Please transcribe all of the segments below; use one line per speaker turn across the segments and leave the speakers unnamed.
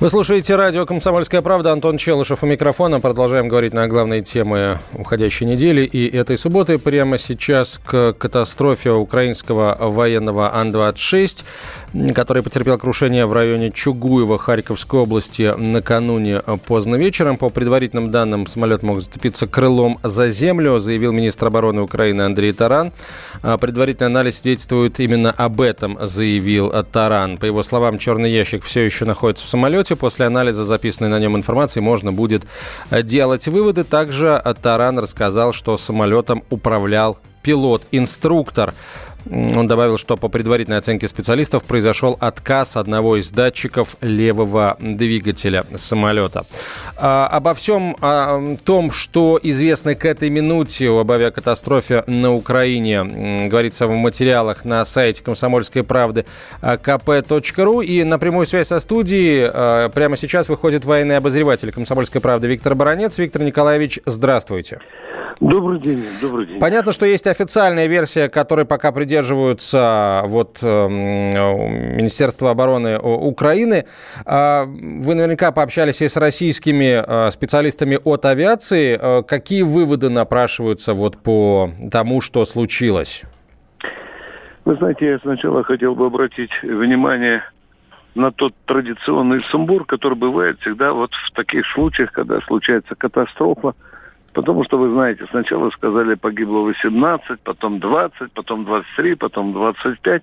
Вы слушаете радио «Комсомольская правда». Антон Челышев у микрофона. Продолжаем говорить на главные темы уходящей недели и этой субботы. Прямо сейчас к катастрофе украинского военного Ан-26, который потерпел крушение в районе Чугуева Харьковской области накануне поздно вечером. По предварительным данным, самолет мог зацепиться крылом за землю, заявил министр обороны Украины Андрей Таран. А предварительный анализ свидетельствует именно об этом, заявил Таран. По его словам, черный ящик все еще находится в самолете самолете. После анализа записанной на нем информации можно будет э, делать выводы. Также Таран рассказал, что самолетом управлял пилот-инструктор. Он добавил, что по предварительной оценке специалистов произошел отказ одного из датчиков левого двигателя самолета. А, обо всем о том, что известно к этой минуте об авиакатастрофе на Украине, говорится в материалах на сайте комсомольской правды а, kp.ru. И на прямую связь со студией а, прямо сейчас выходит военный обозреватель комсомольской правды Виктор Баранец. Виктор Николаевич, здравствуйте.
Добрый день, добрый день.
Понятно, что есть официальная версия, которой пока придерживаются вот э, Министерство обороны Украины. Э, вы наверняка пообщались и с российскими э, специалистами от авиации. Э, какие выводы напрашиваются вот по тому, что случилось?
Вы знаете, я сначала хотел бы обратить внимание на тот традиционный сумбур, который бывает всегда вот в таких случаях, когда случается катастрофа, Потому что, вы знаете, сначала сказали погибло 18, потом 20, потом 23, потом 25.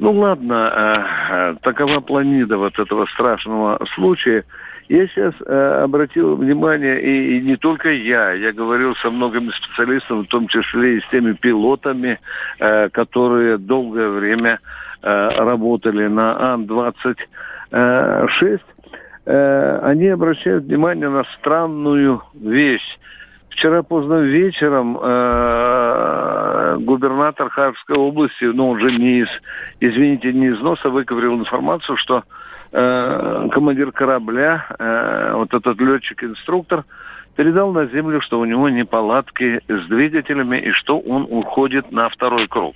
Ну ладно, э, э, такова планида вот этого страшного случая. Я сейчас э, обратил внимание, и, и не только я, я говорил со многими специалистами, в том числе и с теми пилотами, которые долгое время работали на Ан-26, э, они обращают внимание на странную вещь. Вчера поздно вечером э, губернатор Харьковской области, ну, он же не из, извините, не из носа выковырил информацию, что э, командир корабля, э, вот этот летчик-инструктор, передал на землю, что у него неполадки с двигателями и что он уходит на второй круг.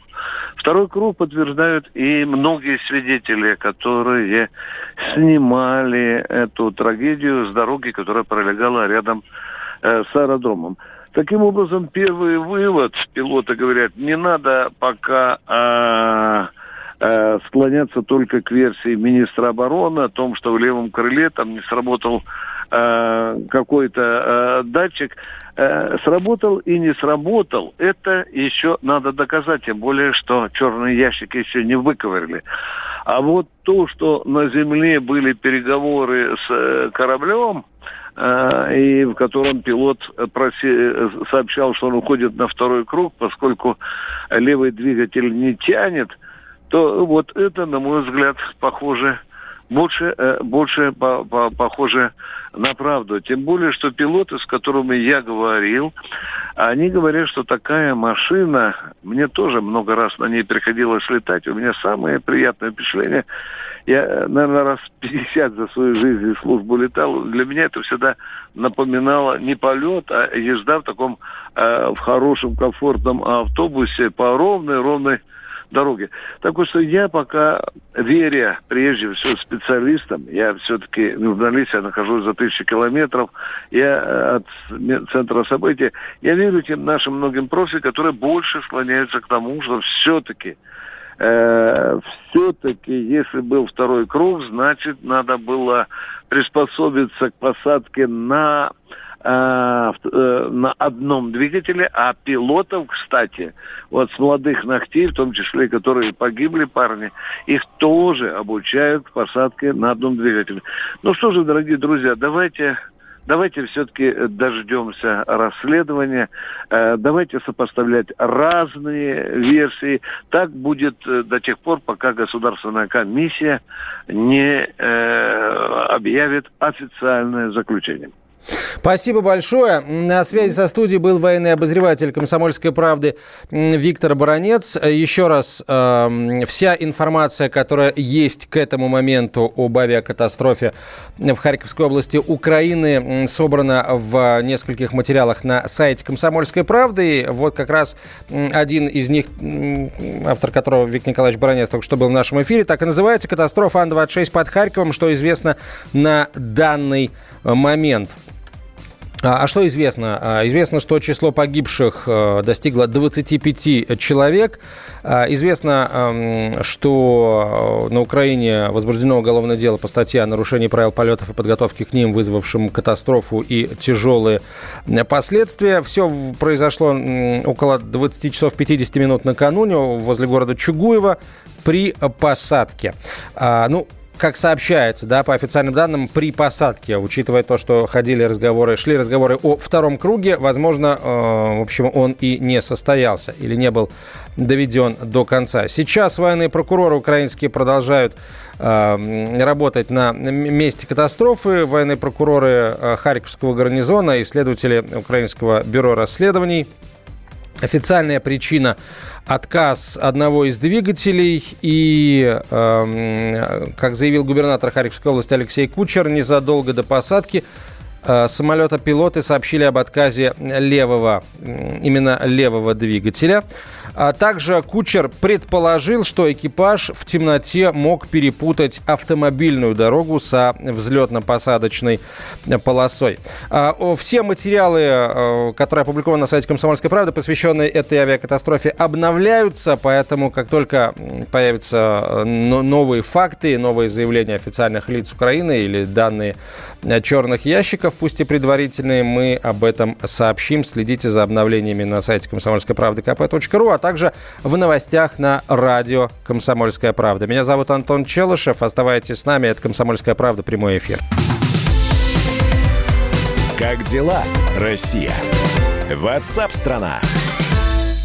Второй круг подтверждают и многие свидетели, которые снимали эту трагедию с дороги, которая пролегала рядом Э, с аэродромом. Таким образом, первый вывод, пилоты говорят, не надо пока а, а, склоняться только к версии министра обороны о том, что в левом крыле там не сработал а, какой-то а, датчик. А, сработал и не сработал, это еще надо доказать, тем более, что черные ящики еще не выковырили. А вот то, что на земле были переговоры с кораблем, Э, и в котором пилот проси, сообщал, что он уходит на второй круг, поскольку левый двигатель не тянет, то вот это, на мой взгляд, похоже э, больше по, по, похоже на правду. Тем более, что пилоты, с которыми я говорил, они говорят, что такая машина, мне тоже много раз на ней приходилось летать, у меня самое приятное впечатление, я, наверное, раз 50 за свою жизнь и службу летал, для меня это всегда напоминало не полет, а езда в таком, э, в хорошем, комфортном автобусе по ровной, ровной дороги. Так вот, что я пока, веря прежде всего специалистам, я все-таки в я нахожусь за тысячи километров, я э, от центра событий, я верю тем нашим многим профи, которые больше склоняются к тому, что все-таки э, все-таки, если был второй круг, значит, надо было приспособиться к посадке на э, на одном двигателе, а пилотов, кстати, вот с молодых ногтей, в том числе, которые погибли парни, их тоже обучают посадке на одном двигателе. Ну что же, дорогие друзья, давайте давайте все-таки дождемся расследования, э, давайте сопоставлять разные версии. Так будет до тех пор, пока государственная комиссия не объявит официальное заключение.
Спасибо большое. На связи со студией был военный обозреватель «Комсомольской правды» Виктор Баранец. Еще раз, э, вся информация, которая есть к этому моменту об авиакатастрофе в Харьковской области Украины, собрана в нескольких материалах на сайте «Комсомольской правды». Вот как раз один из них, автор которого Виктор Николаевич Баранец только что был в нашем эфире, так и называется «Катастрофа Ан-26 под Харьковом», что известно на данный момент. А, а что известно? А, известно, что число погибших э, достигло 25 человек. А, известно, что э, на Украине возбуждено уголовное дело по статье о нарушении правил полетов и подготовки к ним, вызвавшим катастрофу и тяжелые последствия. Все произошло около 20 часов 50 минут накануне возле города Чугуева при посадке. Ну, как сообщается, да, по официальным данным, при посадке, учитывая то, что ходили разговоры, шли разговоры о втором круге, возможно, э, в общем, он и не состоялся или не был доведен до конца. Сейчас военные прокуроры украинские продолжают э, работать на месте катастрофы. Военные прокуроры э, Харьковского гарнизона, исследователи Украинского бюро расследований Официальная причина – отказ одного из двигателей. И, э, как заявил губернатор Харьковской области Алексей Кучер, незадолго до посадки э, самолета пилоты сообщили об отказе левого, именно левого двигателя. А также кучер предположил, что экипаж в темноте мог перепутать автомобильную дорогу со взлетно-посадочной полосой. А, все материалы, э, которые опубликованы на сайте «Комсомольской правды», посвященные этой авиакатастрофе, обновляются, поэтому как только появятся э, новые факты, новые заявления официальных лиц Украины или данные э, черных ящиков, пусть и предварительные, мы об этом сообщим. Следите за обновлениями на сайте комсомольской правды kp.ru, а также в новостях на радио «Комсомольская правда». Меня зовут Антон Челышев. Оставайтесь с нами. Это «Комсомольская правда». Прямой эфир.
Как дела, Россия? Ватсап-страна! страна